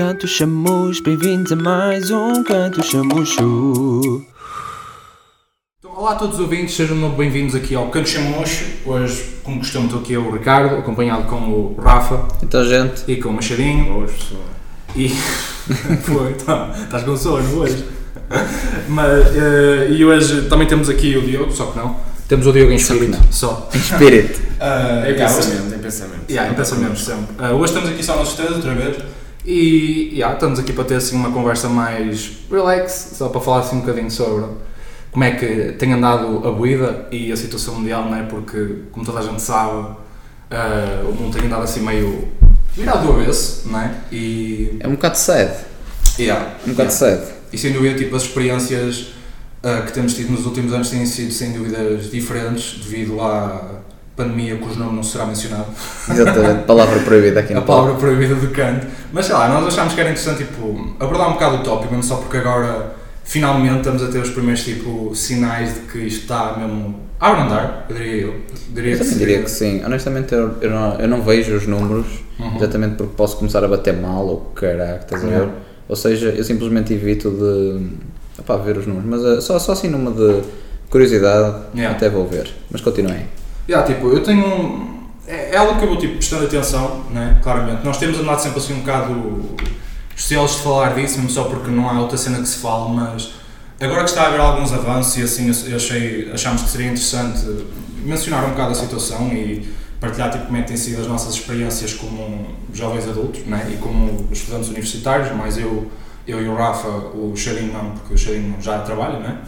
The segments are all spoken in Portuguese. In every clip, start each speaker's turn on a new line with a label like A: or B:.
A: Canto Chamus, bem-vindos a mais um Canto Chamucho.
B: Então, olá a todos os ouvintes, sejam muito bem-vindos aqui ao Canto Chamocho. Hoje, como costume, estou aqui eu, o Ricardo, acompanhado com o Rafa
C: Então, gente,
B: e com o Machadinho.
D: Boas pessoas.
B: E. Foi, tá, estás com sono hoje. Mas, eh, e hoje também temos aqui o Diogo, só que não. Temos o Diogo em espírito, só.
C: espírito.
B: Ah,
D: Em pensamento, em pensamento.
B: Yeah, em pensamento sempre. Ah, hoje estamos aqui só nós três outra vez e yeah, estamos aqui para ter assim uma conversa mais relax, só para falar assim um bocadinho sobre como é que tem andado a vida e a situação mundial, não é? Porque, como toda a gente sabe, ah, o mundo tem andado assim meio virado do avesso, não é? E.
C: É um bocado sad.
B: Yeah,
C: Um bocado
B: yeah.
C: sad.
B: E sem dúvida, tipo, as experiências ah, que temos tido nos últimos anos têm sido sem dúvidas diferentes devido à pandemia cujo nome não será mencionado.
C: Exatamente. Palavra proibida aqui
B: a
C: no
B: palavra proibida do Kant. Mas sei lá, nós achámos que era interessante tipo, abordar um bocado o tópico, mesmo só porque agora finalmente estamos a ter os primeiros tipo, sinais de que isto está mesmo a abrandar, eu diria eu. Diria
C: Eu também
B: seria-
C: diria que sim. Honestamente, eu, eu, não, eu não vejo os números,
B: Uhum.
C: exatamente porque posso começar a bater mal ou caraca, estás a ver? Ou seja, eu simplesmente evito de opá, ver os números. Mas eh, só, só assim numa de curiosidade,
B: Yeah.
C: até vou ver. Mas continuem.
B: Yeah, tipo, eu tenho um. É, é algo que eu vou tipo, prestando atenção, né? claramente. Nós temos andado sempre assim um bocado receosos de falar disso, só porque não há outra cena que se fale, mas agora que está a haver alguns avanços e assim eu achei, achámos que seria interessante mencionar um bocado a situação e partilhar tipo, como é que têm sido as nossas experiências como jovens adultos né? e como estudantes universitários, mas eu, eu e o Rafa, o Xarinho não, porque o Xarinho já trabalha, né?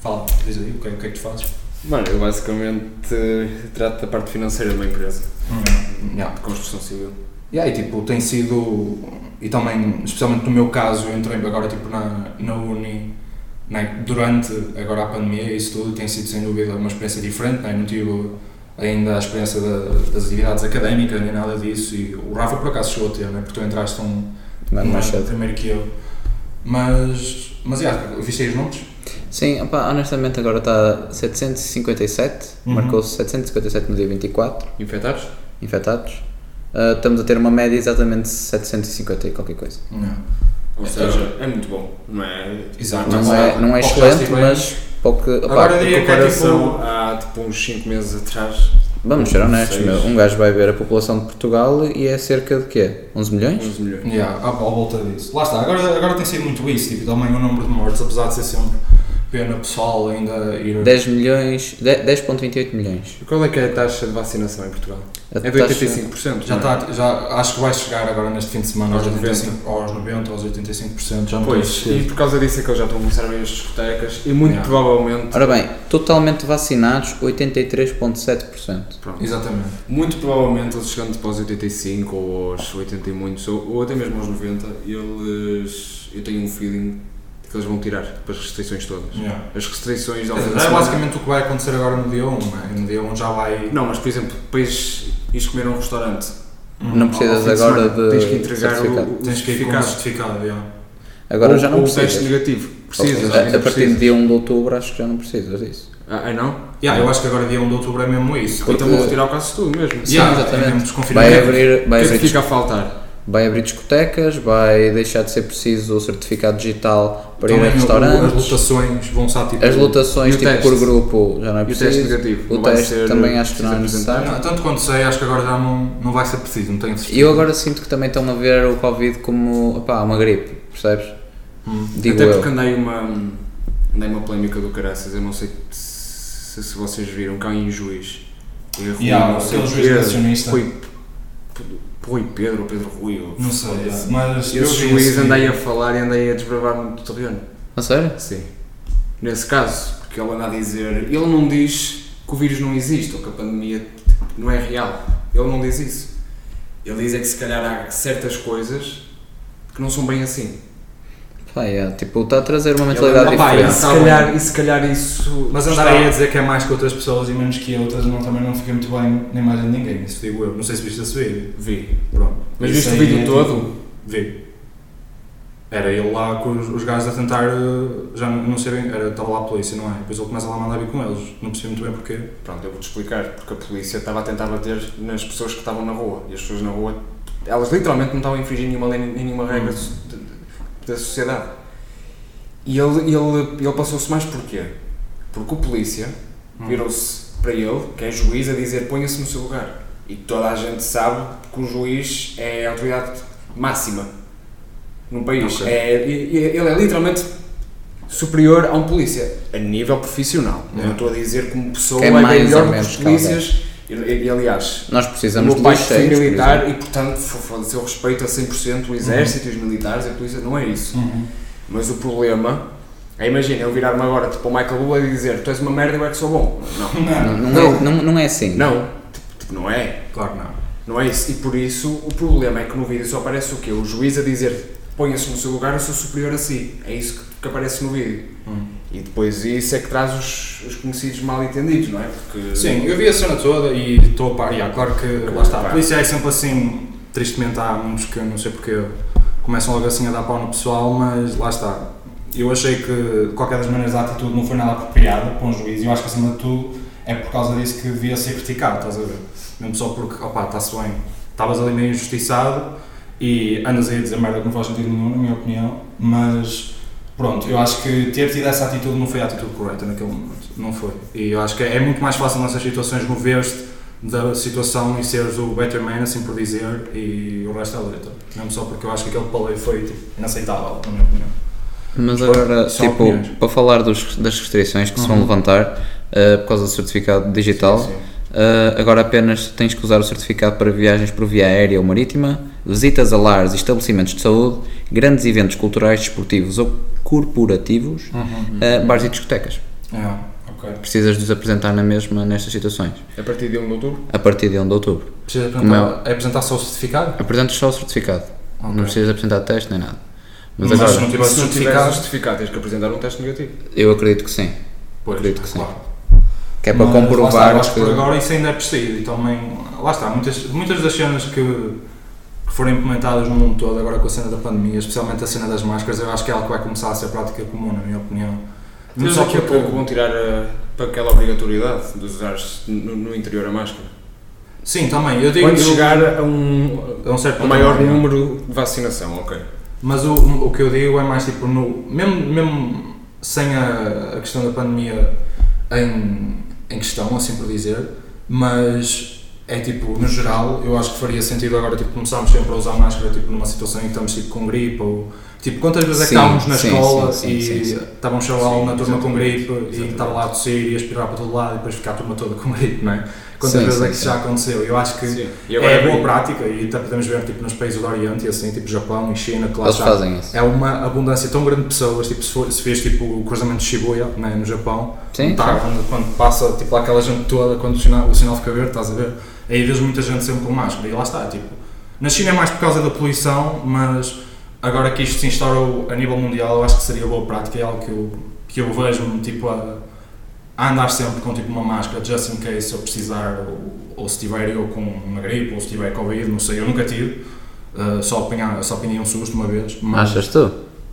B: Fala, diz aí, o que, é- o que é que tu fazes?
D: Mano, eu basicamente eh, trato da parte financeira de uma empresa
B: Yeah.
D: de construção civil.
B: E aí, tipo, tem sido, e também, especialmente no meu caso, eu entrei agora, tipo, na, na uni, né, durante agora a pandemia e isso tudo, tem sido, sem dúvida, uma experiência diferente, né, não tive ainda a experiência da- das atividades académicas, nem nada disso, e o Rafa, por acaso, chegou a ter, né, porque tu entraste um,
C: Não,
B: um
C: mais cedo.
B: primeiro que eu. Mas, mas, yeah, viste aí os nomes?
C: Sim, opá, honestamente agora está 757,
B: Uhum.
C: marcou-se 757 no dia 24,
D: Infectados?
C: infectados. Ah, estamos a ter uma média exatamente de 750 e qualquer coisa.
B: Não.
D: Ou seja, é muito bom, não é?
B: Exato.
C: Não
B: Não
C: é, não é excelente, mas pouco. opá,
B: Agora eu
D: Em
B: diria que é
D: comparação
B: tipo...
D: há tipo uns 5 meses atrás,
C: vamos ser honestos, meu, um gajo vai ver a população de Portugal e é cerca de quê? 11 milhões?
D: 11 milhões.
B: Yeah, à, à volta disso. Lá está, agora, agora tem sido muito isso, tipo, também o número de mortes, apesar de ser sempre pena pessoal ainda ir...
C: 10 milhões, 10 10.28 milhões.
D: E Qual é que é a taxa de vacinação em Portugal?
C: A
D: É de
C: taxa-
D: 85%?
B: Já
D: não é?
B: está, já, acho que vai chegar agora neste fim de semana aos,
D: Aos
B: 85, aos 90, aos 85%, já
D: Pois, e por causa disso é que eles já estão a começar a ver as discotecas e muito
B: Yeah.
D: provavelmente,
C: Ora bem, totalmente vacinados, 83.7%.
D: pronto,
B: Exatamente.
D: muito provavelmente eles chegando para os 85 ou aos 80 e muitos, ou, ou até mesmo aos 90, eles, eu tenho um feeling que eles vão tirar tipo, as restrições todas.
B: Yeah.
D: As restrições de
B: É, é basicamente o que vai acontecer agora no dia 1, né? no dia 1 já vai...
D: Não, mas por exemplo, depois ires comer a um restaurante,
C: Não
B: Hum,
C: precisas
D: ao fim de
C: agora
D: semana,
C: de
D: tens que entregar
C: certificado.
D: o, o
B: Tens que ir com o
D: certificado.
B: yeah.
C: Agora
D: ou,
C: já não
D: ou o teste
C: precisas.
D: negativo. Precisas,
C: A, a partir
D: precisas.
C: de dia 1 de outubro acho que já não precisas disso.
D: Ah, ah, não?
B: Yeah, eu acho que agora dia 1 de outubro é mesmo isso.
C: Porque-
D: Então vou retirar o caso tudo mesmo.
C: Sim,
B: Yeah,
C: exatamente.
B: é mesmo
C: Vai abrir,
D: O
C: vai,
D: que é que fica a faltar?
C: Vai abrir discotecas, vai deixar de ser preciso o certificado digital para ir a
B: Também
C: restaurantes.
B: As lotações vão estar tipo...
C: As lotações
D: o
C: tipo
D: teste?
C: por grupo já não é
D: E o teste
C: preciso.
D: negativo?
C: O teste
D: ser
C: também acho que não é
D: preciso
C: necessário.
B: Não, tanto quanto sei, acho que agora já não, não vai ser preciso, não tenho certeza.
C: E eu agora sinto que também estão a ver o Covid como opá, uma gripe, percebes?
B: Hum.
C: Digo
D: Até
C: eu.
D: porque andei uma, andei uma polémica do caraças, eu não sei se, se vocês viram, cá em Juiz. E
B: Yeah, aquele juiz nacionalista.
D: Rui, Rui Pedro ou Pedro Rui. ou-
B: Não sei, yeah, mas eu
D: Esse juiz
B: esse
D: andei a falar e andei a desbravar-me do terreno.
C: A sério?
D: Sim. Nesse caso, porque ele anda a dizer. Ele não diz que o vírus não existe ou que a pandemia não é real. Ele não diz isso. Ele diz é que se calhar há certas coisas que não são bem assim.
C: Pá, é, tipo, está a trazer uma mentalidade
D: anda- Pá,
C: diferente.
D: e, se calhar, e se calhar isso.
B: Mas andar aí a dizer que é mais que outras pessoas e menos que outras não, também não fica muito bem, nem mais de ninguém, isso digo eu. Não sei se viste esse vídeo.
D: Vi.
B: Pronto.
D: Mas
B: Isso
D: viste o vídeo
B: é
D: todo?
B: tipo- Vi. Era ele lá com os, os gajos a tentar, eh, já não serem, era, estava lá a polícia, não é? Depois ele começa lá a mandar vir com eles, não percebi muito bem porquê.
D: Pronto, eu vou-te explicar. Porque a polícia estava a tentar bater nas pessoas que estavam na rua. E as pessoas na rua elas literalmente não estavam a infringir nenhuma lei nem nenhuma regra de- da sociedade. E ele, ele, ele passou-se mais porquê? Porque o polícia virou-se para ele, que é juiz, a dizer ponha-se no seu lugar. E toda a gente sabe que o juiz é a autoridade máxima num país.
B: Ok.
D: É, ele é literalmente superior a um polícia, a nível profissional. Não
B: Yeah.
D: estou a dizer como pessoa
C: é
D: é,
C: mais
D: melhor que os polícias. E, e- e, aliás,
C: Nós
D: o
C: precisamos
D: meu
C: de
D: pai foi
C: cheios, por
D: militar
C: exemplo.
D: e, portanto, fo- foda-se, eu respeito a 100% o exército e os militares e a polícia. Não é isso.
B: Uhum.
D: Mas o problema é, imagina, eu virar-me agora tipo, ao Michael Lula e dizer tu és uma merda, eu é que sou bom. Não.
C: Não, não, é, não, não é assim.
D: Não. Tipo, tipo, não é.
B: Claro não.
D: Não é isso. E por isso o problema é que no vídeo só aparece o quê? O juiz a dizer ponha-se no seu lugar, eu sou superior a si. É isso que, que aparece no vídeo.
B: Hum.
D: E depois isso é que traz os, os conhecidos mal entendidos, não é? Porque.
B: Sim, eu vi a cena toda e estou a par. Yeah, claro que lá está. A polícia é sempre assim, tristemente há uns que não sei porque começam logo assim a dar pau no pessoal, mas lá está. Eu achei que de qualquer das maneiras a atitude não foi nada apropriada para um juiz e eu acho que acima de tudo é por causa disso que devia ser criticado, estás a ver? Mesmo só porque, opá, está-se bem, estavas ali meio injustiçado e andas aí a dizer merda que não faz sentido nenhum, na minha opinião, mas pronto, eu acho que ter tido essa atitude não foi a atitude correta naquele momento, não foi. E eu acho que é muito mais fácil nessas situações mover-te da situação e seres o better man, assim por dizer, e o resto é letra. Mesmo só porque eu acho que aquele paleio foi tipo, inaceitável, na minha opinião.
C: Mas agora, tipo,
B: opiniões.
C: para falar dos, das restrições que se vão
B: Uhum.
C: levantar eh, por causa do certificado digital,
B: Sim, sim.
C: eh, agora apenas tens que usar o certificado para viagens por via aérea ou marítima, visitas a lares e estabelecimentos de saúde, grandes eventos culturais, desportivos ou corporativos,
B: Uhum.
C: eh, bares e discotecas.
B: É, ok.
C: Precisas de os apresentar na mesma nestas situações,
D: A partir de 1 de outubro?
C: a partir de 1 de outubro.
B: Precisa
C: Como
B: apresentar, é apresentar só o certificado?
C: Apresentas só o certificado,
B: Ok.
C: não precisas apresentar teste nem nada. Mas,
B: Mas
C: agora,
B: se não
D: tiveres
B: certificado,
D: o certificado, tens que apresentar um teste negativo.
C: eu acredito que sim,
B: pois,
C: acredito que sim.
B: claro.
C: que é para
B: Mas, lá está,
C: comprovar
B: que por agora isso ainda é preciso e também, lá está, muitas, muitas das cenas que foram implementadas no mundo todo agora com a cena da pandemia, especialmente a cena das máscaras, eu acho que é algo que vai começar a ser prática comum, na minha opinião.
D: Mas
B: só
D: daqui a pouco vão tirar a, para aquela obrigatoriedade de usar no, no interior a máscara.
B: Sim, também, eu digo
D: Quando
B: eu-
D: chegar a um,
B: a um certo
D: a maior número de vacinação, ok.
B: Mas o, o que eu digo é mais tipo, no, mesmo, mesmo sem a, a questão da pandemia em, em questão, assim por dizer, mas é tipo, no geral, eu acho que faria sentido agora tipo, começarmos sempre a usar máscara tipo, numa situação em que estamos tipo, com gripe ou tipo, quantas vezes é que estávamos na
C: sim,
B: escola
C: sim, sim,
B: e
C: sim,
B: chaval
D: Sim,
B: na turma com
D: exatamente,
B: gripe e
D: exatamente.
B: estava lá a tossir e a aspirar para todo lado e depois ficar a turma toda com gripe, não é? Quantas
C: Sim,
B: vezes
C: sim,
B: é que isso já aconteceu? Eu acho que.
D: E
B: é boa prática e até podemos ver tipo, nos países do Oriente e assim, tipo Japão e China, que lá
C: Eles
B: já
C: fazem isso.
B: é uma abundância tão grande de pessoas, tipo, se, for, se vês tipo, o cruzamento de Shibuya né, no Japão,
C: Sim,
B: tá,
C: claro.
B: quando, quando passa tipo, lá aquela gente toda, quando o sinal, o sinal fica verde, estás a ver? Aí vês muita gente sempre com máscara e lá está, tipo, na China é mais por causa da poluição, mas agora que isto se instaurou a nível mundial, eu acho que seria boa prática, é algo que eu, que eu vejo-me tipo, a, a andar sempre com tipo, uma máscara, just in case se eu precisar, ou, ou se tiver eu com uma gripe, ou se tiver Covid, não sei, eu nunca tive, uh, só, apanhar, só apanhei um susto uma vez, mas...
C: Achas tu?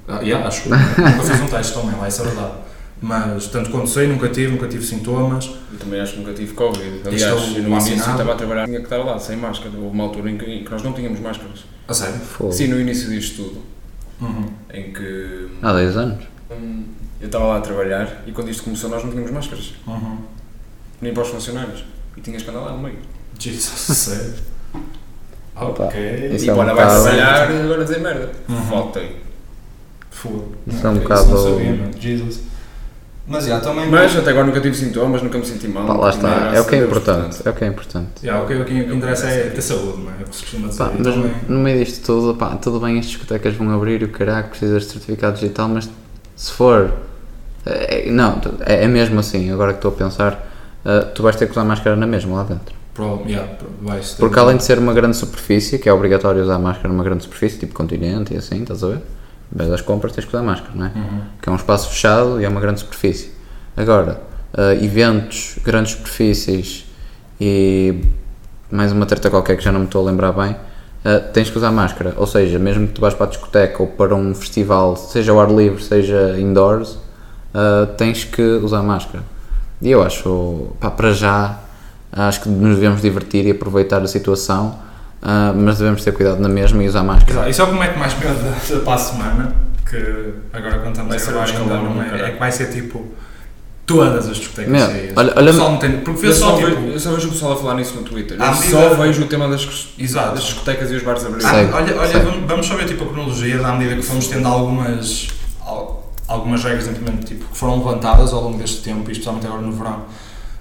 B: Ah, yeah, acho que nunca fiz um teste também, lá, isso é verdade. Mas, tanto quanto sei, nunca tive, nunca tive sintomas.
D: Eu também acho que nunca tive Covid. Aliás,
B: Estou
D: eu no início
B: vacinado.
D: estava a trabalhar, tinha que estar lá, sem máscara. Houve uma altura em que, em que nós não tínhamos máscaras.
B: A sério?
C: Fogo.
D: Sim, no início disto tudo.
B: Uhum.
D: Em que
C: Há 10 anos.
D: hum, eu estava lá a trabalhar e quando isto começou nós não tínhamos máscaras.
B: Uhum.
D: Nem para os funcionários. E tinhas que andar lá no meio.
B: Jesus, sério? Ok.
C: Isso
D: e
C: é um
D: olha, vai
C: bocado-
D: trabalhar e agora dizer merda.
B: Uhum.
D: Faltei.
B: Fogo.
C: Isso é um bocado-
B: Não sabia, mano. Jesus. Mas, já, também...
D: Mas até agora nunca tive sintomas, nunca me senti mal.
C: Pá, lá está,
D: tinha,
C: é
D: graças
C: o que é importante. É o que é importante.
B: Yeah, o que o que interessa é ter saúde, não é? É o que se costuma dizer.
C: Pá, mas
B: também-
C: no meio disto tudo, pá, tudo bem, as discotecas vão abrir e o caraca, precisas de certificado digital, mas se for. é- é- não, é, é mesmo assim, agora que estou a pensar, eh, tu vais ter que usar máscara na mesma lá dentro.
B: Pro, yeah,
C: Porque além de ser uma grande superfície, que é obrigatório usar máscara numa grande superfície, tipo continente e assim, estás a ver? Vez das compras tens que usar máscara, não é?
B: Uhum.
C: que é um espaço fechado e é uma grande superfície. Agora, eh, eventos, grandes superfícies e mais uma treta qualquer que já não me estou a lembrar bem, eh, tens que usar máscara. Ou seja, mesmo que tu vais para a discoteca ou para um festival, seja ao ar livre, seja indoors, eh, tens que usar máscara. E eu acho, pá, para já, acho que nos devemos divertir e aproveitar a situação ah, mas devemos ter cuidado na mesma e usar máscara.
B: Exato. Isso é o que me mete mais medo da, da para a semana, que agora quando estamos
D: Vai
B: a
D: ser
B: gravar ainda não é, é que vai ser tipo todas as discotecas
C: Meu, olha- olha-
B: O pessoal não tem, porque
D: Eu
B: só
D: só,
B: tipo,
D: vejo, eu só vejo o pessoal a falar nisso no Twitter. Eu
B: medida-
D: só vejo o tema das, das
B: exato.
D: discotecas e os bares abrir.
B: Ah,
C: Segue,
B: olha, olha vamos, vamos só ver tipo a cronologia da medida que fomos tendo algumas al- algumas regras simplesmente tipo que foram levantadas ao longo deste tempo e especialmente agora no verão.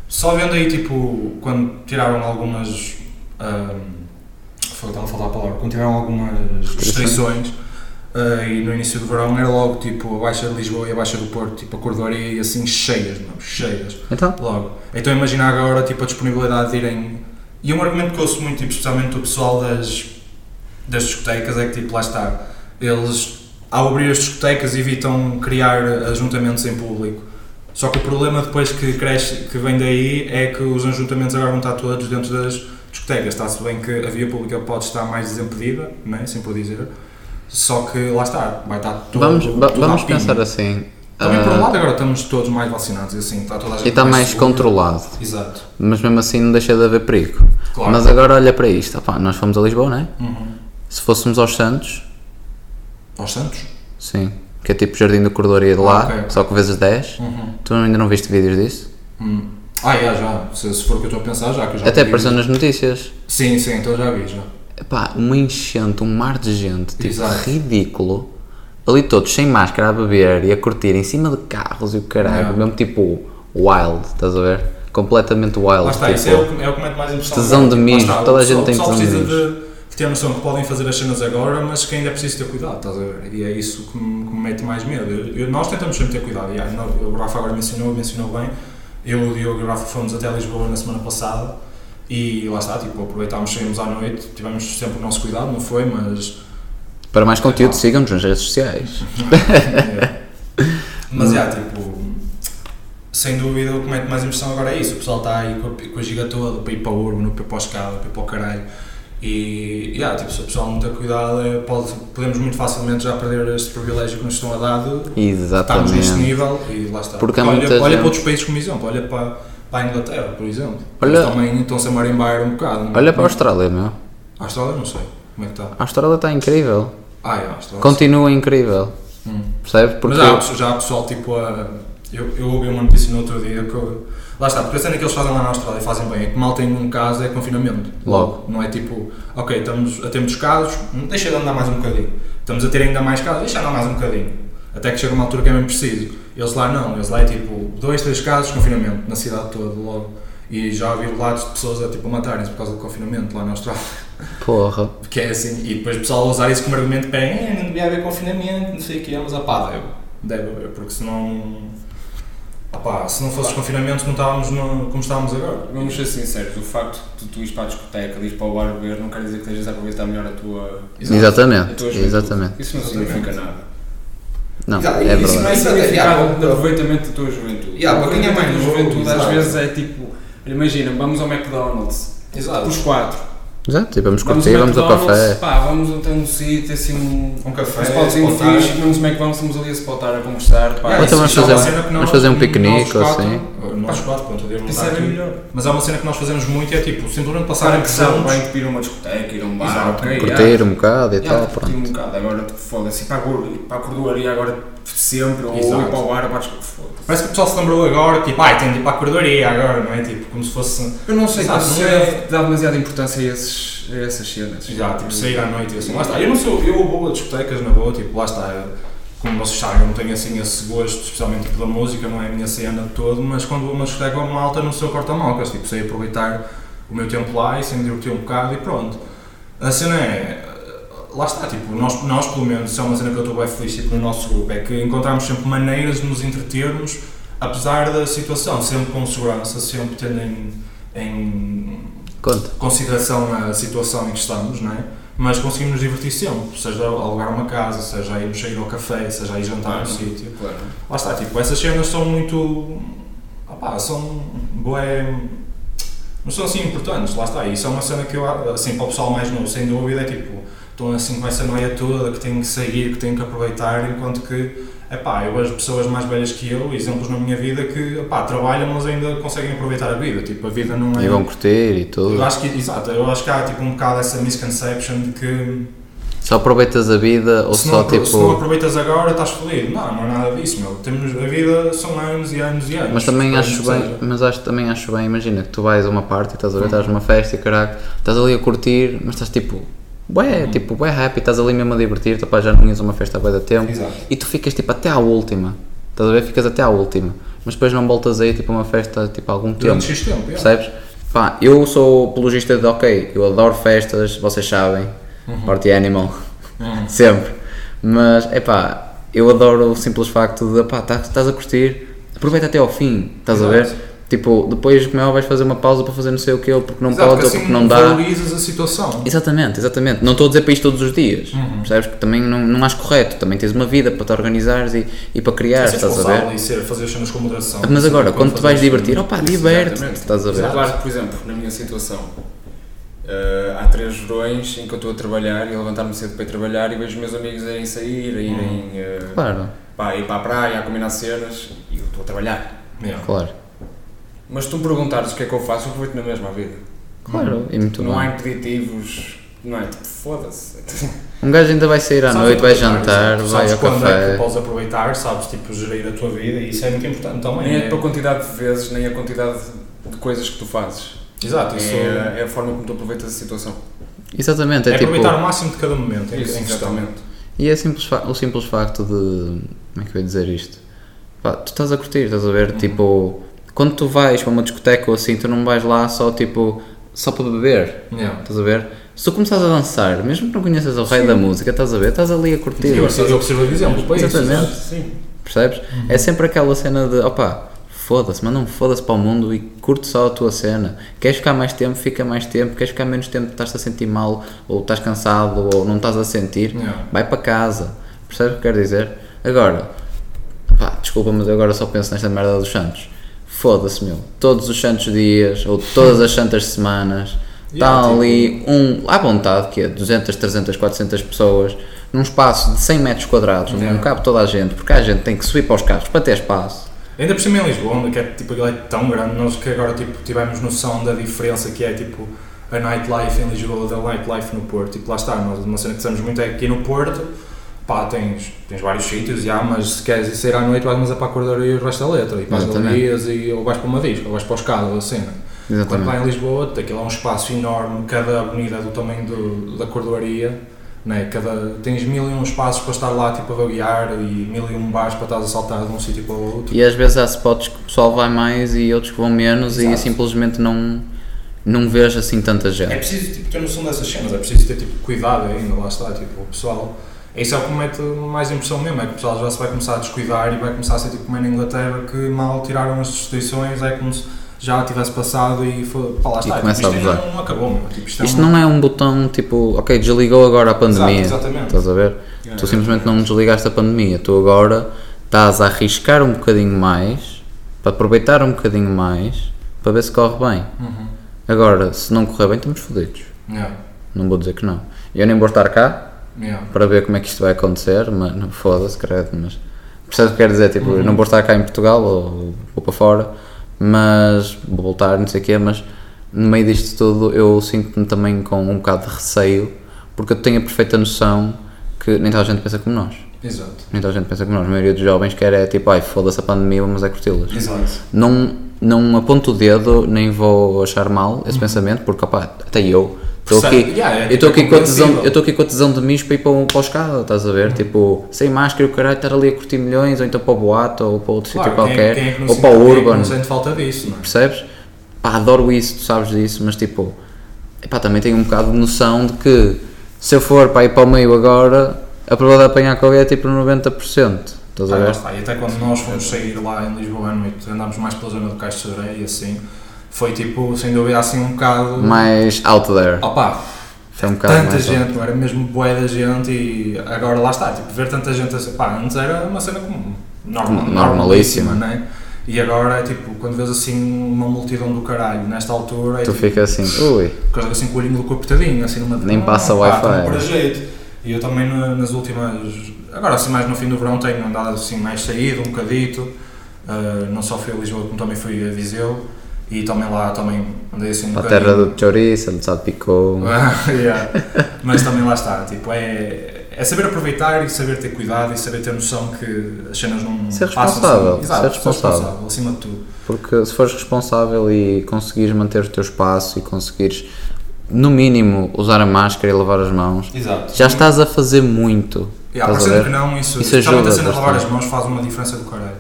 B: Só vendo aí tipo quando tiraram algumas ahm, foi estava a faltar a palavra, quando tiraram algumas restrições ah, e no início do verão era logo tipo a Baixa de Lisboa e a Baixa do Porto, tipo a cordoaria e assim cheias, não, cheias.
C: Então,
B: Logo. Então imagina agora tipo, a disponibilidade de irem. E um argumento que eu ouço muito, tipo, especialmente do pessoal das, das discotecas, é que tipo, lá está. Eles, ao abrir as discotecas, evitam criar ajuntamentos em público. Só que o problema depois que cresce, que vem daí, é que os ajuntamentos agora vão estar todos dentro das discotecas. Está-se bem que a via pública pode estar mais desimpedida, não é? sempre por dizer. Só que lá está, vai estar tudo.
C: vamos, va-
B: tudo
C: vamos pensar assim.
B: Também por um
C: ah,
B: lado agora estamos todos mais vacinados e assim, está toda a gente
C: e está mais
B: segura.
C: controlado,
B: Exato.
C: mas mesmo assim não deixa de haver perigo.
B: Claro.
C: Mas agora olha para isto, opá, nós fomos a Lisboa, não é?
B: Uhum.
C: Se fôssemos aos Santos,
B: Aos Santos?
C: sim, que é tipo Jardim da Cordoaria de lá,
B: Ah, ok, ok.
C: só que vezes 10.
B: Uhum.
C: Tu ainda não viste vídeos disso?
B: Hum. Ah, já, já. Se, se for o que eu estou a pensar, já que eu já
C: Até apareceu nas notícias.
B: Sim, sim, então já vi, já.
C: Epá, uma enchente, um mar de gente, tipo,
B: Exato.
C: ridículo. Ali todos sem máscara a beber e a curtir em cima de carros e o caralho,
B: Yeah.
C: mesmo tipo wild, estás a ver? Completamente wild.
B: Lá está,
C: tipo,
B: isso é o, que- é o que mete mais impressão.
C: tesão de
B: Lá
C: mijo,
B: está,
C: toda a
B: pessoal-
C: gente tem
B: o pessoal
C: tesão de
B: precisa de, de ter noção que podem fazer as cenas agora, mas que ainda é preciso ter cuidado, estás a ver? E é isso que me, que me mete mais medo. Eu- eu- nós tentamos sempre ter cuidado, e, ah, não- o Rafa agora mencionou, mencionou bem. Eu, o Diogo e o Rafa fomos até Lisboa na semana passada e lá está, tipo, aproveitámos, saímos à noite, tivemos sempre o nosso cuidado, não foi, mas
C: Para mais conteúdo, sigam-nos nas redes sociais.
B: É. Mas é, tipo, sem dúvida o que mete mais impressão agora é isso. O pessoal está aí com a, com a giga toda para ir para o urbo, para ir para o escada, para ir para o caralho. E, yeah, tipo, se o pessoal não ter cuidado, é, pode, podemos muito facilmente já perder este privilégio que nos estão a dar de estarmos neste
C: Exatamente.
B: nível e lá está.
C: Porque
B: olha, olha
C: gente-
B: para outros países como exemplo, olha para, para a Inglaterra, por exemplo.
C: Olha-
B: Eles também estão-se a marimbar um bocado. é?
C: Olha para a Austrália, meu.
B: A Austrália não sei como é que está.
C: A Austrália está incrível.
B: Ah, é, a Austrália.
C: Continua incrível.
B: Hum.
C: Percebe? Porque
B: Mas há já há pessoal tipo a. Eu, eu ouvi uma notícia no outro dia que. eu- lá está, porque a cena que eles fazem lá na Austrália e fazem bem é que mal tem um caso é confinamento.
C: Logo.
B: Não é tipo, ok, estamos a ter muitos casos, deixa de andar mais um bocadinho. Estamos a ter ainda mais casos, deixa de andar mais um bocadinho. Até que chega uma altura que é mesmo preciso. Eles lá não, eles lá é tipo, dois, três casos, confinamento, na cidade toda, logo. E já ouvi relatos de pessoas a tipo matarem-se por causa do confinamento lá na Austrália.
C: porra.
B: Que é assim, e depois o pessoal a usar isso como argumento para "Eh, não devia haver confinamento, não sei o que, mas a pá, deve, deve haver, porque senão, opá, se não fosse confinamento não estávamos no, como estávamos agora.
D: Vamos ser sinceros, o facto de tu ires para a discoteca, de ires para o bar beber, não quer dizer que estejas a aproveitar melhor a tua,
B: Exato.
D: a
C: Exatamente.
D: tua juventude.
C: Exatamente.
D: Isso não
B: Exatamente.
D: significa nada.
C: Não,
B: Exato,
C: é
B: isso
D: não é
B: Exato,
D: significado de aproveitamento da tua juventude.
B: Yeah, para quem é mais
D: juventude às vezes é tipo, imagina, vamos ao McDonald's,
B: Exato.
D: os quatro.
C: Exato, e vamos
D: Vamos
C: curtir,
D: ao
C: vamos ao café.
D: Pá, vamos até um sítio, assim, um,
B: Um café,
D: um spotzinho
B: spotar.
D: fixe, vamos ao McDonald's, estamos ali a spotar, a conversar, pá.
C: Ou então vamos
B: é uma
C: fazer-
B: que
C: vamos fazer um piquenique,
B: quatro-
C: assim.
B: Nós quatro, pronto, eu
D: Isso era
B: aqui.
D: melhor.
B: Mas há uma cena que nós fazemos muito é tipo, simplesmente passar
D: que sabe
B: juntos.
D: bem tipo ir a uma discoteca, ir a um bar,
B: Exato,
D: ok,
C: Curtir
D: yeah.
C: um bocado e
D: Yeah,
C: tal,
D: curtir um
C: pronto.
D: bocado, agora tipo, foda-se, para a gor- ir para a cordoaria agora sempre, ou
B: Exato.
D: ir para o bar, discoteca, foda-se.
B: Parece que o pessoal se lembrou agora, tipo, ai, tem de ir para a corredoria agora, não é? Tipo, como se fosse.
D: Eu não sei,
B: Exato, não
D: é dá demasiada importância a, esses, a essas cenas.
B: Já, tipo, sair à noite e assim. Lá está. Eu não sou, eu vou a discotecas na boa, tipo, lá está. Como vocês sabem, eu não tenho assim esse gosto, especialmente da música, não é a minha cena de todo, mas quando vou a uma discoteca vou a uma alta não sou corta-mocas, tipo, sei aproveitar o meu tempo lá e sei me divertir um bocado e pronto. A cena é, lá está, tipo, nós, nós pelo menos, isso é uma cena que eu estou bem feliz tipo, no nosso grupo, é que encontramos sempre maneiras de nos entretermos, apesar da situação, sempre com segurança, sempre tendo em, em
C: Conta.
B: consideração a situação em que estamos, não é? Mas conseguimos nos divertir sempre, seja alugar uma casa, seja irmos sair ao café, seja ir jantar no sítio.
D: Claro.
B: Lá está, tipo, essas cenas são muito. opá, são. bué. não são assim importantes, lá está. Isso é uma cena que eu, assim, para o pessoal mais novo, sem dúvida, é tipo, estão assim com essa noia toda que têm que sair, que têm que aproveitar, enquanto que Epá, eu vejo pessoas mais velhas que eu, exemplos na minha vida, que epá, trabalham, mas ainda conseguem aproveitar a vida. Tipo, a vida não é.
C: E vão curtir e tudo.
B: Eu acho que, exato, eu acho que há tipo, um bocado essa misconception de que
C: Só aproveitas a vida ou
B: se,
C: só
B: não, apro- se não
C: tipo.
B: aproveitas agora estás feliz. Não, não é nada disso, meu. Temos, a vida são anos e anos e anos.
C: Mas também acho bem,
B: seja.
C: mas acho, também acho bem, imagina que tu vais a uma parte e estás a ver, estás numa festa e caraca, estás ali a curtir, mas estás tipo,
B: Uhum.
C: bué, tipo, bué happy, estás ali mesmo a divertir-te, já não ias a uma festa bué de tempo
B: Exato.
C: e tu ficas tipo até à última, estás a ver, ficas até à última, mas depois não voltas aí tipo a uma festa tipo algum tempo,
B: Durante X tempo, yeah.
C: percebes? Pá, eu sou apologista de ok, eu adoro festas, vocês sabem,
B: Uhum.
C: party animal, sempre, mas é pá, eu adoro o simples facto de pá, tá- estás a curtir, aproveita até ao fim, estás a ver? Tipo, depois como é óbvio, vais fazer uma pausa para fazer não sei o que, ou porque não
B: Exato,
C: podes, ou
B: que
C: porque
B: assim
C: não dá.
B: valorizas a situação.
C: Exatamente, exatamente. Não estou a dizer para isto todos os dias,
B: Uhum.
C: percebes? Que também não, não acho correto. Também tens uma vida para te organizares e, e para criar, estás a ver?
B: e ser, fazer as cenas com moderação.
C: Mas agora, quando te vais divertir, opá, diverte-te,
D: Exatamente.
C: estás a ver?
D: Claro que, por exemplo, na minha situação, eh, há três verões em que eu estou a trabalhar e a levantar-me cedo para ir trabalhar e vejo os meus amigos a irem sair, a irem eh,
C: Claro,
D: pá, ir para a praia, a combinar cenas e eu estou a trabalhar.
B: Yeah.
C: claro,
D: Mas se tu me perguntares o que é que eu faço, eu aproveito na mesma vida.
C: claro, e muito
D: não há
C: bem.
D: impeditivos, não é? Tipo, foda-se.
C: Um gajo ainda vai sair à
B: Sabes
C: noite, vai
B: aproveitar,
C: jantar,
B: exato.
C: vai
B: sabes
C: ao
B: quando é
C: café.
B: que podes aproveitar, sabes tipo gerir a tua vida e isso é muito importante também.
D: Nem é pela quantidade de vezes, nem a quantidade de coisas que tu fazes.
B: Exato, isso
D: É, é a forma como tu aproveitas a situação.
C: Exatamente,
B: é
C: é, tipo.
B: aproveitar o máximo de cada momento em,
D: Isso, exatamente.
C: E é simples o simples facto de. Como é que eu ia dizer isto? Pá, tu estás a curtir, estás a ver?
B: Uhum.
C: Tipo, quando tu vais para uma discoteca ou assim, tu não vais lá só tipo. só para beber,
B: Yeah.
C: estás a ver? Se tu começares a dançar, mesmo que não conheças o rei da música, estás a ver? Estás ali a curtir,
B: Eu, eu, eu sirvo de exemplo para isso.
C: Exatamente.
D: Sim.
C: percebes? É sempre aquela cena de opá, foda-se, mas não foda-se para o mundo e curte só a tua cena. Queres ficar mais tempo, fica mais tempo. Queres ficar menos tempo, estás-te a sentir mal, ou estás cansado, ou não estás a sentir,
B: Yeah.
C: vai para casa. Percebes o que quero dizer? Agora, pá, desculpa, mas eu agora só penso nesta merda dos Santos. Foda-se, meu. Todos os santos dias, ou todas as santas semanas, está
B: Yeah, tipo-
C: ali um, à vontade, que é 200, 300, 400 pessoas, num espaço de 100 metros quadrados,
B: Yeah.
C: não cabe toda a gente, porque a gente tem que subir para os carros para ter espaço.
B: Ainda por cima em Lisboa, onde que é, tipo, aquilo é tão grande, nós que agora tipo, tivemos noção da diferença que é tipo a nightlife em Lisboa da nightlife no Porto. Tipo, lá está, nós, uma cena que estamos muito é aqui no Porto, pá, tens, tens vários sítios, já, mas se queres ir sair à noite vais mais a para a cordoria e o resto da letra, e para as galerias, e, ou vais para uma disco, ou vais para os calos, assim. Quando
C: Exatamente.
B: vai em Lisboa, aquilo é um espaço enorme, cada avenida é do tamanho do, da cordoaria, né? cada, tens mil e um espaços para estar lá tipo, a vaguear e mil e um bares para estar a saltar de um sítio para o outro.
C: E às vezes há spots que o pessoal vai mais e outros que vão menos e
B: Exato.
C: simplesmente não, não vês assim tanta
B: É
C: gente.
B: preciso tipo, ter noção dessas cenas, é preciso ter tipo, cuidado ainda, lá está, tipo, o pessoal. Isso é o que me mete mais impressão mesmo, é que o pessoal já se vai começar a descuidar e vai começar a ser tipo como é na Inglaterra que mal tiraram as restrições, é como se já tivesse passado e foi, pá, lá está,
C: começa
B: tipo,
C: a
B: isto
C: abusar.
B: não acabou, meu. Tipo, isto é
C: Isto
B: um-
C: não é um botão tipo, ok, desligou agora a pandemia.
B: Exato, exatamente.
C: Estás a ver? Tu simplesmente não desligaste a pandemia. Tu agora estás a arriscar um bocadinho mais, para aproveitar um bocadinho mais, para ver se corre bem.
B: Uhum.
C: Agora, se não correr bem, estamos fodidos.
B: Yeah,
C: Não vou dizer que não. Eu nem vou estar cá
B: yeah.
C: para ver como é que isto vai acontecer, mas foda-se, credo, mas percebes o que quero dizer? Tipo, eu não vou estar cá em Portugal ou vou para fora, mas vou voltar, não sei o quê, mas no meio disto tudo eu sinto-me também com um bocado de receio, porque eu tenho a perfeita noção que nem toda a gente pensa como nós.
B: Exato.
C: Nem toda a gente pensa como nós. A maioria dos jovens quer é tipo, ai foda-se a pandemia, vamos é curti-las.
B: Exato.
C: Não, não aponto o dedo, nem vou achar mal esse pensamento, porque opá, até eu estou aqui,
B: yeah, é,
C: eu estou aqui, com a tesão, eu aqui com a tesão de mim para ir para, o- para os carros, estás a ver? Tipo, sem máscara, o caralho estar ali a curtir milhões, ou então para o boato, ou para outro
B: Claro,
C: sítio
B: quem-
C: qualquer,
B: quem é
C: ou para o
B: é
C: urban,
B: Não sente falta disso, não é?
C: percebes? Pá, adoro isso, tu sabes disso, mas tipo, epá, também tenho um bocado de noção de que se eu for para ir para o meio agora, a probabilidade de apanhar Covid é tipo 90%, estás a
B: Ah,
C: ver?
B: está. E até quando nós fomos sair lá em Lisboa à noite, andámos mais pela zona do Caixo de Areia e assim, foi tipo, sem dúvida, assim um bocado.
C: Mais out there,
B: Opá,
C: foi um bocado
B: tanta gente, não era mesmo bué da gente e agora lá está, tipo, ver tanta gente assim, pá, antes era uma cena como normal,
C: Normalíssima.
B: normalíssima, né? E agora é tipo, quando vês assim uma multidão do caralho nesta altura, é
C: Tu
B: tipo,
C: fica assim, ui,
B: coisa assim com o olhinho do corpo assim numa
C: Nem passa
B: pá,
C: Wi-Fi.
B: para jeito. E eu também na- nas últimas. Agora, assim, mais no fim do verão, tenho andado assim mais saído, um bocadito. Uh, não só fui a Lisboa, como também fui a Viseu. E também lá também andei assim um
C: Para a terra do chouriço, Sá de Picou.
B: Yeah. Mas também lá está, tipo, é, é saber aproveitar e saber ter cuidado e saber ter noção que as cenas não
C: Ser
B: passam
C: responsável,
B: assim. Exato,
C: ser responsável.
B: acima de tudo.
C: Porque se fores responsável e conseguires manter o teu espaço e conseguires, no mínimo, usar a máscara e lavar as mãos,
B: Exato.
C: já estás a fazer muito.
B: Yeah,
C: estás a ver?
B: que não, isso,
C: Isso ajuda
B: a cena de lavar as mãos faz uma diferença do caralho.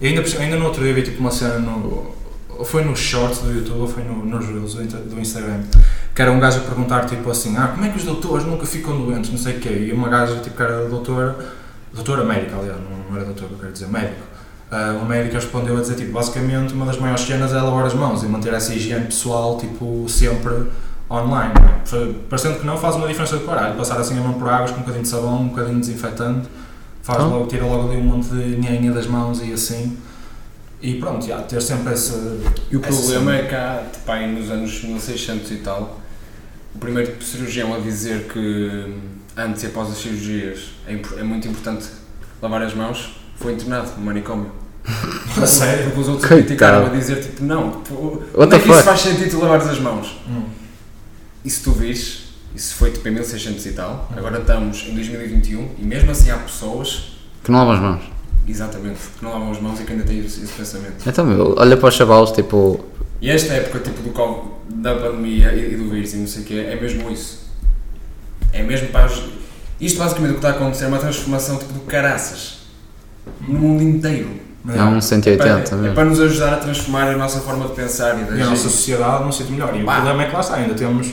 B: E ainda, ainda no outro dia vi tipo uma cena no. Ou foi no shorts do YouTube ou foi no, nos Reels do, Insta- do Instagram. Que era um gajo a perguntar tipo assim: Ah, como é que os doutores nunca ficam doentes? Não sei o quê. E uma gaja tipo que era doutora, doutora médica, aliás, não, não era doutora, eu quero dizer médico. Ah, uma médica respondeu a dizer tipo: basicamente, uma das maiores cenas é lavar as mãos e manter essa higiene pessoal tipo sempre online. Fa- Parecendo que não faz uma diferença do caralho. Passar assim a mão por águas com um bocadinho de sabão, um bocadinho de desinfetante, faz
C: Ah.
B: logo, tira logo ali um monte de nhanha das mãos e assim. E pronto, já, ter sempre essa.
D: E o
B: essa
D: problema
B: cena.
D: é que há, tipo, aí nos anos 1600 e tal, o primeiro cirurgião a dizer que hum, antes e após as cirurgias é, é muito importante lavar as mãos foi internado no manicômio.
B: A sério?
D: Porque os outros criticaram a dizer tipo, não, tipo, onde é que isso faz sentido tu lavares as mãos?
B: Hum.
D: E se tu vires, isso foi tipo em 1600 e tal,
B: Hum.
D: agora estamos em 2021 e mesmo assim há pessoas,
C: Que não lavas as mãos.
D: Exatamente, que não lavam as mãos e que ainda têm esse, esse pensamento.
C: Então, meu, olha para os chavalos, tipo,
D: E esta época tipo do Covid, da pandemia e, e do vírus e não sei o que é mesmo isso. É mesmo para os... Isto basicamente o que está a acontecer é uma transformação tipo do caraças no mundo inteiro.
C: é um
D: É
C: 180
D: para, é para nos ajudar a transformar a nossa forma de pensar e de
B: E a nossa sociedade num sítio melhor. E o
D: Pá.
B: problema é que lá está, ainda temos.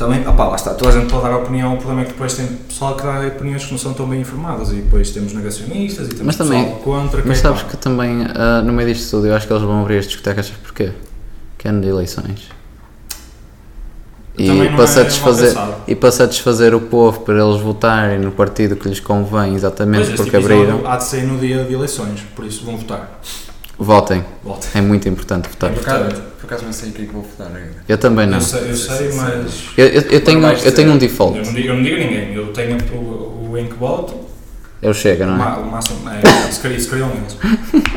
B: Também, opá, lá está, toda a gente pode dar opinião, o problema é que depois tem pessoal que dá opiniões que não são tão bem informadas e depois temos negacionistas e temos
C: Mas
B: pessoal
C: também-
B: contra.
C: Mas
B: é,
C: sabes que também, ah, no meio disto tudo, eu acho que eles vão abrir as discotecas, sabes porquê? Que é ano de eleições. E para,
B: é
C: satisfazer, e para satisfazer o povo, para eles votarem no partido que lhes convém, exatamente
B: Pois, este
C: porque abriram,
B: Há de sair no dia de eleições, por isso vão votar.
C: Votem.
B: Volta.
C: É muito importante votar.
D: Por acaso, por acaso não sei em quem é que vou votar ainda.
C: Eu também não.
B: Eu sei, eu sei, mas.
C: Eu, eu, eu tenho, eu tenho um
B: Eu
C: default.
B: não, digo, eu não digo a ninguém, eu tenho o, o em que voto,
C: Eu chego,
B: o,
C: não é?
B: o máximo. É, se calhar, se calhar um deles.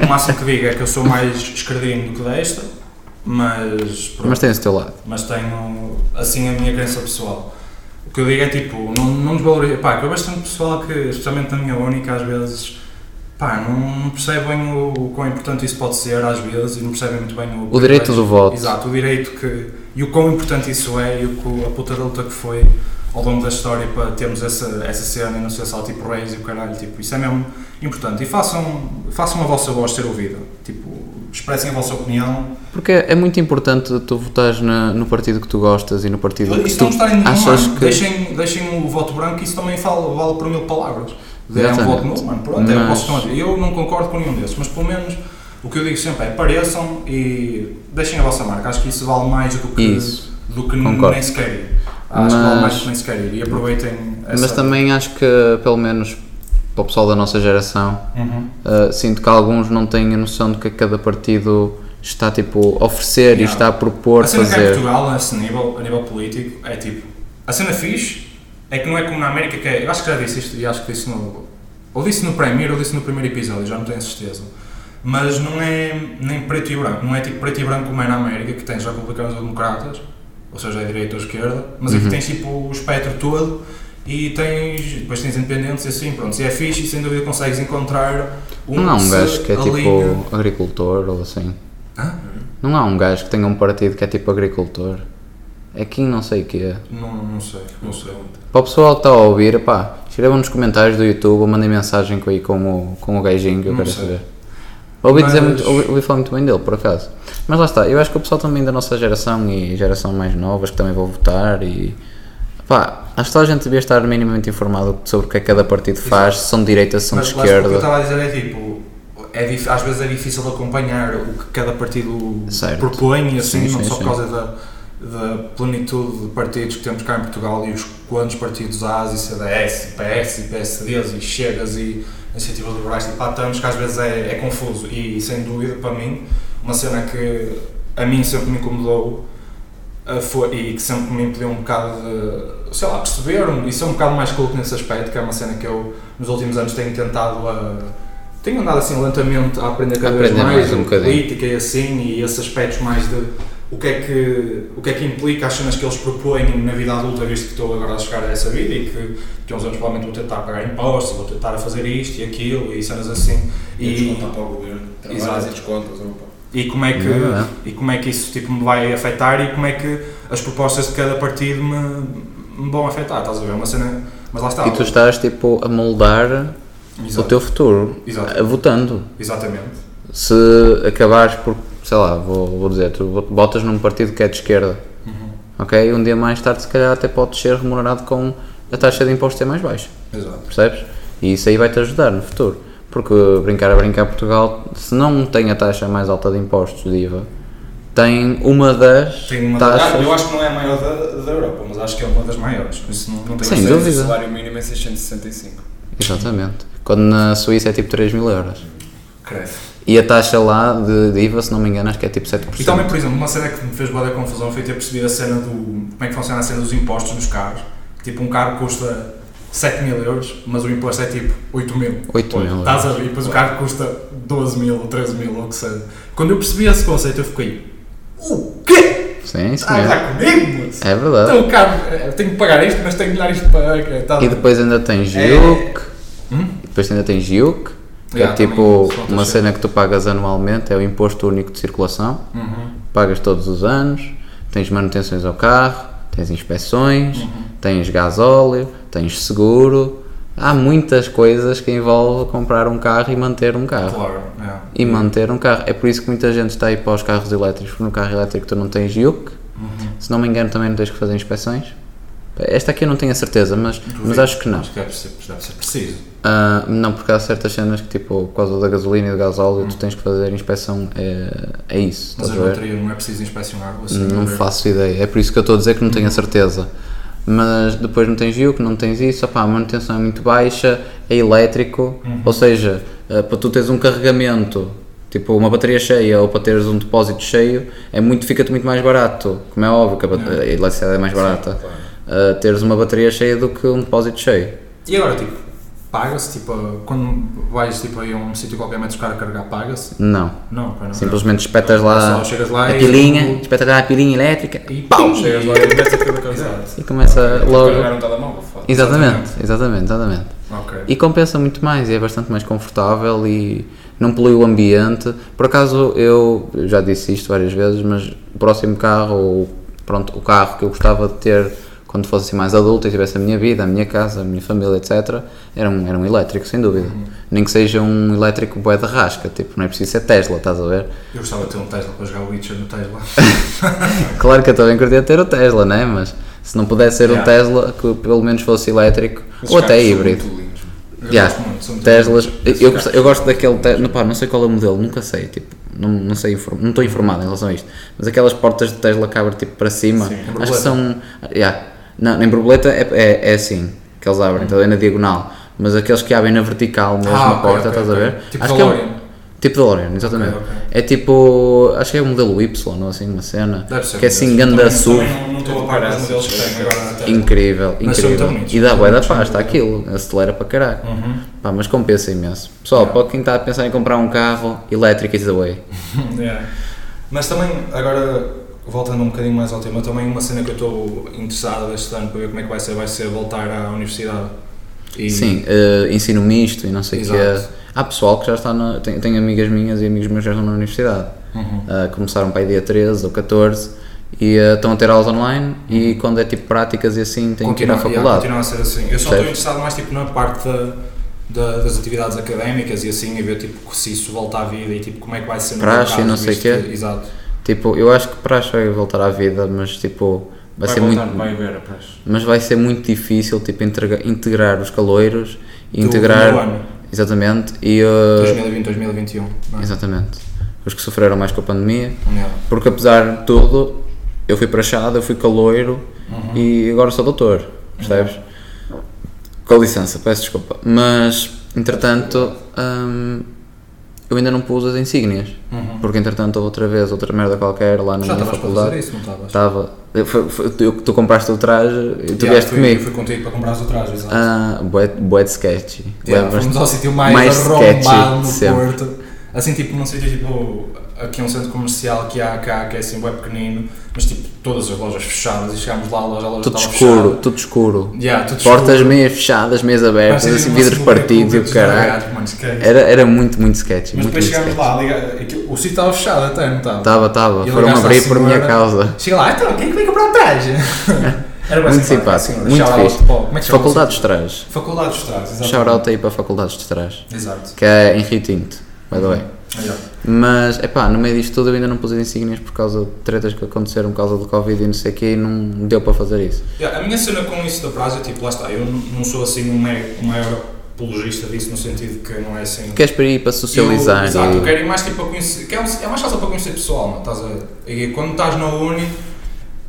B: O máximo que digo é que eu sou mais esquerdino do que desta, mas. pronto.
C: Mas tens o teu lado.
B: mas tenho assim a minha crença pessoal. O que eu digo é tipo, não, não desvalorizo. Pá, que eu vejo tanto pessoal que, especialmente na minha única, às vezes, pá, não percebem o, o quão importante isso pode ser, às vezes, e não percebem muito bem o.
C: O direito do voto.
B: Exato, o direito que. E o quão importante isso é e o, que- a puta da luta que foi ao longo da história para termos essa, essa cena e não ser só tipo reis e o caralho, tipo, isso é mesmo importante. E façam, façam a vossa voz ser ouvida, tipo, expressem a vossa opinião.
C: Porque é muito importante tu votares na- no partido que tu gostas e no partido que
B: Isso
C: tu achas que.
B: Deixem, deixem o voto branco, isso também fala, vale por mil palavras. É um voto nulo, mano. Pronto, é,
C: Mas-
B: posso tomar. Eu não concordo com nenhum desses, mas pelo menos o que eu digo sempre é pareçam e deixem a vossa marca. Acho que isso vale mais do que,
C: Isso.
B: do que
C: Concordo.
B: nem sequer ir. Acho que vale
C: Mas-
B: mais do que nem sequer ir. E aproveitem essa.
C: Mas também acho que, pelo menos para o pessoal da nossa geração,
B: Uhum.
C: uh, sinto que alguns não têm a noção do que cada partido está tipo, a oferecer e
B: Yeah.
C: está a propor
B: A cena que é
C: fazer.
B: Portugal, a esse nível, a nível político, é tipo. A cena fixe é que não é como na América que é. Eu acho que já disse isto e acho que disse no. Ou disse no Premier ou disse no primeiro episódio, já não tenho certeza. Mas não é nem preto e branco, não é tipo preto e branco como é na América, que tens republicanos ou democratas, ou seja, é direita ou esquerda, mas aqui
C: Uhum.
B: tens tipo o espectro todo e tens. depois tens independentes e assim, pronto. Se é fixe e sem dúvida consegues encontrar um
C: Não há um gajo que é tipo agricultor ou assim.
B: Hã?
C: Não há um gajo que tenha um partido que é tipo agricultor. É quem não sei o que é.
B: Não, não sei, não sei.
C: Para o pessoal que está a ouvir, pá, escrevam nos comentários do YouTube ou mandem mensagem com, aí com, o, com o gajinho que eu
B: Não
C: quero
B: sei.
C: saber. Ouvi, dizer
B: Mas-
C: muito, ouvi, ouvi falar muito bem dele, por acaso. Mas lá está, eu acho que o pessoal também da nossa geração e geração mais novas que também vão votar e. Pá, acho que toda a gente devia estar minimamente informado sobre o que é que cada partido faz, se são de direita, se são de
B: Mas lá está, o que eu
C: esquerda.
B: estava a dizer é tipo, é dif- às vezes é difícil acompanhar o que cada partido
C: Certo.
B: propõe, e assim,
C: Sim,
B: não
C: sim,
B: só por causa da, da plenitude de partidos que temos cá em Portugal e os quantos partidos há, e CDS, PS, e PSDs, e Chegas, e Iniciativa Liberais, tipo, há tantos que às vezes é, é confuso. E sem dúvida, para mim, uma cena que a mim sempre me incomodou ah, foi, e que sempre me impediu um bocado de, sei lá, perceber e ser um bocado mais culto nesse aspecto, que é uma cena que eu nos últimos anos tenho tentado a. Tenho andado assim lentamente a aprender cada vez
C: Aprender
B: mais,
C: mais um
B: política e assim, e esses aspectos mais de o que, é que, o que é que implica as cenas que eles propõem na vida adulta, visto que estou agora a chegar a essa vida e que daqui a uns anos provavelmente vou tentar pagar impostos, vou tentar fazer isto e aquilo e cenas assim.
D: E
B: E,
D: descontar para o governo. Trabalhas e descontas. opa.
B: e como é que
C: Não é verdade.
B: e como é que isso tipo me vai afetar e como é que as propostas de cada partido me, me vão afetar, estás a ver? Uma cena, mas lá está.
C: E tu estás tipo a moldar
B: Exato.
C: o teu futuro,
B: Exato.
C: a- votando.
B: Exatamente.
C: Se acabares por, sei lá, vou, vou dizer, tu botas num partido que é de esquerda,
B: Uhum.
C: ok? Um dia mais tarde, se calhar, até podes ser remunerado com a taxa de imposto ser mais baixa,
B: Exato.
C: percebes? E isso aí vai-te ajudar no futuro. Porque brincar a brincar Portugal, se não tem a taxa mais alta de impostos de IVA, tem uma das
B: Tem uma
C: taxas.
B: eu acho que não é a maior da, da Europa, mas acho que é uma das maiores. Isso não, não tenho
C: Sem dúvida.
D: O salário mínimo é 665.
C: Exatamente. Quando na Suíça é tipo 3 mil euros.
B: Credo.
C: E a taxa lá de, de IVA, se não me engano, acho que é tipo 7%.
B: E também, por exemplo, uma cena que me fez boa confusão foi ter percebido a cena do. como é que funciona a cena dos impostos nos carros. Tipo, um carro custa 7 mil euros, mas o imposto é tipo 8 mil.
C: 8 mil
B: Estás a ver? E depois o carro custa 12 mil ou 13 mil ou o que seja. Quando eu percebi esse conceito, eu fiquei. O quê?
C: Sim, sim. É,
B: dar comigo,
C: é verdade.
B: Então o carro, eu tenho que pagar isto, mas tenho que dar isto para. Estás a
C: E
B: ver?
C: depois ainda tens
B: É-
C: GIUC,
B: Hum?
C: e depois ainda GIUC, que
B: Yeah,
C: é tipo uma cena que tu pagas anualmente, é o Imposto Único de Circulação,
B: Uhum.
C: pagas todos os anos, tens manutenções ao carro, tens inspeções,
B: Uhum.
C: tens gasóleo, tens seguro, há muitas coisas que envolvem comprar um carro e manter um carro.
B: Claro, é.
C: E manter um carro. É por isso que muita gente está aí para os carros elétricos, porque no carro elétrico tu não tens GIUC,
B: Uhum.
C: se não me engano também não tens que fazer inspeções. Esta aqui eu não tenho a certeza, mas, mas acho que não.
B: Acho que deve ser, deve ser preciso.
C: Ah, não, porque há certas cenas que, tipo, por causa da gasolina e do gasóleo, tu tens que fazer inspeção. É, é isso,
B: Mas a bateria não é preciso inspecionar. Assim,
C: Não
B: ver.
C: faço ideia. É por isso que eu estou a dizer que não tenho a certeza. Mas depois não tens que não tens isso, opá, a manutenção é muito baixa, é elétrico, ou seja, ah, para tu teres um carregamento, tipo uma bateria cheia ou para teres um depósito cheio, é muito, fica-te muito mais barato, como é óbvio que a, bate- a eletricidade é mais barata, teres uma bateria cheia do que um depósito cheio.
B: E agora, tipo, paga-se, tipo, quando vais tipo, aí a um sítio qualquer, metes o cara a carregar, paga-se?
C: Não.
B: Não, não.
C: Simplesmente espetas lá
B: lá
C: a
B: e-
C: pilinha, espetas lá a pilinha elétrica
B: E
D: Pau, chegas lá e metes aquilo na
C: e começa logo.
D: Carregar um telemóvel.
C: Exatamente, exatamente, exatamente.
B: Ok.
C: E compensa muito mais e é bastante mais confortável e não polui o ambiente. Por acaso eu eu já disse isto várias vezes, mas o próximo carro, ou pronto, o carro que eu gostava de ter quando fosse assim mais adulto e tivesse a minha vida, a minha casa, a minha família, etc., era um, era um elétrico, sem dúvida. Nem que seja um elétrico bué de rasca, tipo, não é preciso ser Tesla, estás a ver?
B: Eu gostava de ter um Tesla para jogar o Witcher no Tesla.
C: Claro que eu também queria ter o Tesla, né? Mas se não pudesse ser um
B: Yeah.
C: Tesla que pelo menos fosse elétrico
D: Esses
C: ou até híbrido.
B: Eu
C: Yeah.
B: muito,
C: Teslas, eu, gosto- eu gosto daquele Tesla, pá, não sei qual é o modelo, nunca sei, tipo, não, não sei, inform- não estou informado em relação a isto, mas aquelas portas de Tesla que abrem tipo para cima,
B: Sim, em
C: acho que são, yeah, não, em borboleta é, é, é assim, que eles abrem, então é na diagonal, mas aqueles que abrem na vertical mesmo
B: Ah,
C: a
B: ok,
C: porta,
B: ok,
C: estás
B: ok.
C: a ver?
B: Tipo
C: acho que é um- tipo DeLorean, exatamente. É tipo, acho que é o modelo Y ou assim, uma cena,
B: Deve ser.
C: que é assim, ganda SUV.
B: Não, não estou a par dos modelos que tenho agora na Tesla.
C: Incrível, incrível. E dá bué da pasta
B: bonitos.
C: aquilo, acelera para caralho.
B: Uhum.
C: Pá, mas compensa imenso. Pessoal,
B: Yeah.
C: para quem está a pensar em comprar um carro, elétrico is the way.
B: Yeah. Mas também, agora, voltando um bocadinho mais ao tema, também uma cena que eu estou interessado este ano para ver como é que vai ser, vai ser voltar à universidade. E-
C: Sim, eh, ensino misto e não sei o que
B: Exato.
C: Há pessoal que já está na. Tenho, tenho amigas minhas e amigos meus que já estão na universidade.
B: Uhum.
C: Ah, começaram para aí dia 13 ou 14 e ah, estão a ter aulas online e quando é tipo práticas e assim têm que ir à faculdade.
B: continua a ser assim. Eu só estou interessado mais tipo, na parte da, da- das atividades académicas e assim, e ver tipo, se isso volta à vida e tipo, como é que vai ser no
C: Praxe
B: mercado,
C: não sei quê.
B: que- Exato.
C: Tipo, eu acho que praxe vai voltar à vida, mas tipo. Vai,
D: Vai
C: ser
D: voltar,
C: muito,
D: vai ver a praxe.
C: mas vai ser muito difícil tipo, integra- integrar os caloiros e
B: Do
C: integrar
B: ano,
C: exatamente e ah,
B: 2020, 2021. não é?
C: exatamente os que sofreram mais com a pandemia
B: Yeah.
C: porque apesar de tudo eu fui praxado, eu fui caloiro
B: Uhum.
C: e agora sou doutor percebes? com licença, peço desculpa mas entretanto hum, eu ainda não pus as insígnias.
B: Uhum.
C: Porque entretanto outra vez, outra merda qualquer lá na
B: Já
C: minha faculdade.
B: isso, não estavas?
C: Estava. eu- foi- foi- Tu, tu compraste o traje e tu
B: Yeah,
C: vieste
B: fui,
C: comigo.
B: Fui contigo para comprar o traje, exato.
C: Ah, bué, bué de sketchy.
B: Yeah,
C: Lembras-te?
B: fomos ao sítio mais,
C: mais sketchy sempre.
B: Porto. Assim, tipo, num sítio tipo. Aqui é um centro comercial que há cá, que é assim, bem pequenino, mas tipo, todas as lojas fechadas e chegámos lá, a loja, a loja
C: Tudo escuro,
B: fechada.
C: tudo escuro.
B: Yeah, tudo
C: Portas
B: escuro.
C: meias fechadas, meias abertas, assim, vidros partidos e o caralho. Era, era muito, muito sketchy.
B: Mas
C: muito,
B: depois
C: muito
B: chegámos lá, liga, o sítio estava fechado até, não estava?
C: Estava, estava. Foram abrir por minha causa.
B: Chega lá, então, quem é que vem comprar o traje? Era bem
C: Muito
B: simpático, a
C: simpático,
B: senhora.
C: muito
B: Shout out,
C: fixe.
B: pô, como é que
C: Faculdade dos? Trajes.
B: Faculdade dos Trajes, exatamente.
C: Shout out aí para a Faculdade dos Trajes.
B: Exato.
C: Que é em Rio Tinto, by the way. Mas, epá, no meio disto tudo eu ainda não pus as insígnias por causa de tretas que aconteceram por causa do Covid e não sei o quê e não deu para fazer isso.
B: Yeah, a minha cena com isso da prazo é tipo, lá está, eu não sou assim um maior, um maior apologista disso, no sentido que não é assim.
C: Queres para ir para socializar
B: Eu, exato,
C: e...
B: eu quero ir mais tipo para conhecer. Que é, é mais fácil para conhecer pessoal, não? Estás a ver? E quando estás na Uni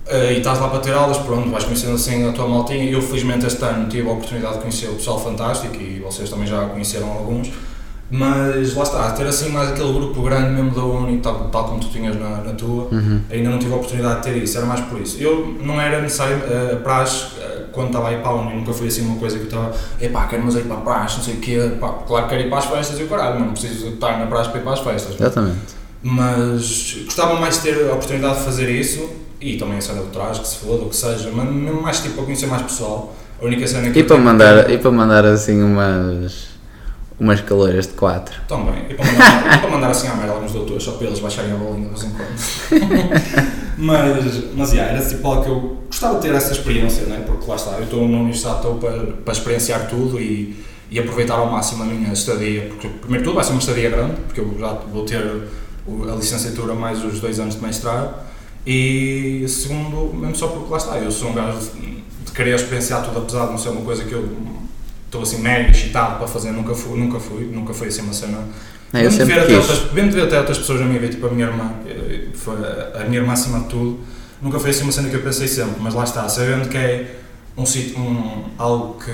B: eh, e estás lá para ter aulas, pronto, vais conhecendo assim a tua maltinha. Eu, felizmente, este ano tive a oportunidade de conhecer o pessoal fantástico e vocês também já conheceram alguns. Mas lá está, ter assim mais aquele grupo grande mesmo da Uni, tal, tal como tu tinhas na, na tua,
C: Uhum.
B: ainda não tive a oportunidade de ter isso, era mais por isso. Eu não era necessário, uh, praxe, eh, quando estava a ir para a Uni, nunca foi assim uma coisa que eu estava, epá, quero mas ir para a praxe, não sei o quê, pá, claro que quero ir para as festas e o caralho, mas não preciso estar na praxe para ir para as festas.
C: Exatamente.
B: Mas gostava mais de ter a oportunidade de fazer isso e também a cena do traje, que se foda, o que seja, mas mesmo mais tipo para conhecer mais pessoal. A única cena que
C: E para
B: tenho-
C: mandar, e para mandar assim umas... umas caloiras de quatro.
B: Também, e para mandar, e para mandar assim à merda alguns doutores, só para eles baixarem a bolinha de vez em quando. mas, mas yeah, era tipo algo que eu gostava de ter essa experiência, né? porque lá está, eu estou na universidade estou para, para experienciar tudo e, e aproveitar ao máximo a minha estadia, porque primeiro de tudo vai ser uma estadia grande, porque eu já vou ter a licenciatura mais os dois anos de mestrado, e segundo, mesmo só porque lá está, eu sou um gajo de, de querer experienciar tudo, apesar de não ser uma coisa que eu estou assim mega excitado para fazer, nunca fui, nunca fui, nunca foi assim uma cena
C: Não, eu
B: de ver
C: sempre
B: até
C: quis.
B: outras- de ver até outras pessoas na minha vida, tipo a minha irmã, eh, a minha irmã acima de tudo, nunca foi assim uma cena que eu pensei sempre, mas lá está, sabendo que é um sítio, um, algo que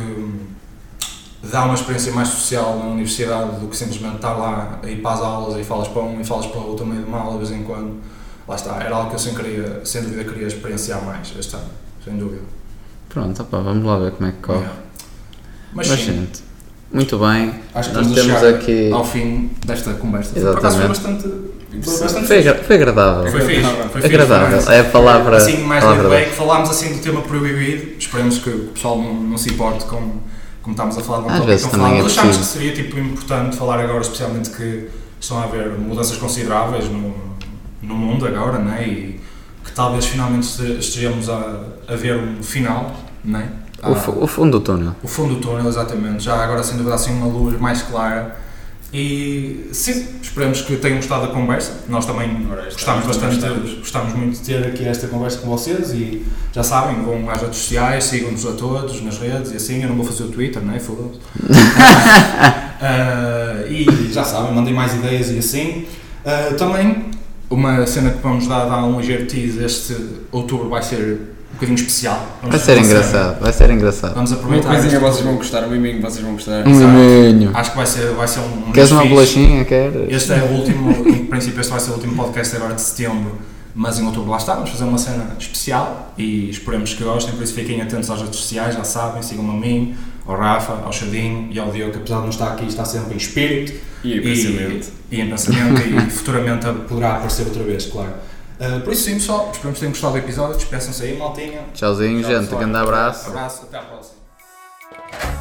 B: dá uma experiência mais social na universidade do que simplesmente estar lá a ir para as aulas e falas para um e falas para o outro meio de mal de vez em quando. Lá está, era algo que eu sem, queria, sem dúvida queria experienciar mais este ano, sem dúvida.
C: Pronto, opá, vamos lá ver como é que corre.
B: Yeah. Mas,
C: Mas,
B: sim,
C: gente, muito bem.
B: acho que
C: Nós temos aqui.
B: ao fim desta conversa. Por acaso foi bastante, foi bastante
C: Foi, agra- foi agradável.
B: Foi fixe, foi fixe,
C: Agradável.
B: foi
C: É a palavra.
B: Assim, mais
C: palavra
B: laid back, falámos assim do tema proibido, esperemos que o pessoal não, não se importe com como estamos a falar de um
C: Às
B: tópico
C: vezes
B: tão
C: também
B: falado.
C: é
B: Achámos que seria tipo, importante falar agora, especialmente que estão a haver mudanças consideráveis no, no mundo agora, né? e que talvez finalmente este- estejamos a, a ver um final, né?
C: O, fu- o fundo do túnel.
B: o fundo do túnel, exatamente. Já agora, sem dúvida, assim uma luz mais clara. E sim, esperemos que tenham gostado da conversa. Nós também gostamos bastante,
D: gostamos.
B: de, gostamos muito de ter aqui esta conversa com vocês e já sabem, vão às redes sociais, sigam-nos a todos nas redes e assim. Eu não vou fazer o Twitter, né? Foda-se. Ah, e já sabem, mandem mais ideias e assim. Ah, também, uma cena que vamos dar, dar um ligeiro tease este outubro vai ser bocadinho especial. Vamos
C: Vai ser
B: uma
C: engraçado, vai ser engraçado.
B: Vamos
D: Uma
B: aproveitar.
D: coisinha
B: este
D: vocês vão gostar, um miminho vocês vão gostar.
C: Um
B: Exato.
C: miminho.
B: Acho que vai ser, vai ser um.
C: Queres uma bolachinha? Queres?
B: Este é o último, em princípio, este vai ser o último podcast agora de setembro, mas em outubro lá está. Vamos fazer uma cena especial e esperemos que gostem. Por isso, fiquem atentos às redes sociais, já sabem. Sigam-me a mim, ao Rafa, ao Chadinho e ao Diogo, que apesar de não estar aqui, está sempre em espírito
D: E em pensamento.
B: e em pensamento e futuramente poderá aparecer outra vez, claro. Ah, por isso sim, pessoal. Esperamos que tenham gostado do episódio. Despeçam-se aí, maltinha.
C: Tchauzinho,
B: Tchau,
C: gente. Grande abraço.
B: Abraço. Até à próxima.